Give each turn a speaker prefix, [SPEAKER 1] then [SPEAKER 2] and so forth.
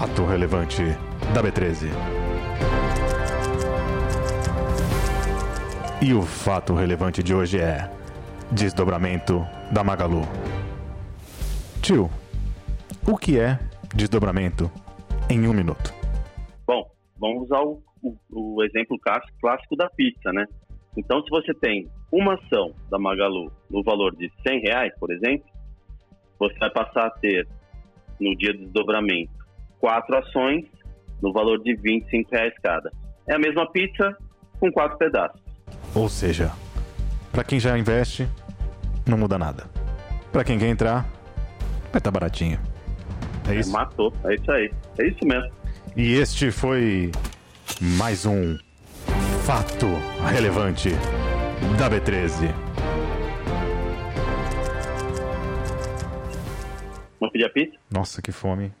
[SPEAKER 1] Fato relevante da B13. E o fato relevante de hoje é desdobramento da Magalu. Tio, o que é desdobramento em um minuto?
[SPEAKER 2] Bom, vamos usar o, o, o exemplo clássico da pizza, né? Então, se você tem uma ação da Magalu no valor de 100 reais, por exemplo, você vai passar a ter, no dia do desdobramento, quatro ações no valor de 25 reais cada. É a mesma pizza com quatro pedaços.
[SPEAKER 1] Ou seja, para quem já investe, não muda nada. Para quem quer entrar, vai estar tá baratinho. É isso?
[SPEAKER 2] É, matou, é isso aí. É isso mesmo.
[SPEAKER 1] E este foi mais um fato relevante da B13.
[SPEAKER 2] Vamos pedir a pizza?
[SPEAKER 1] Nossa, que fome.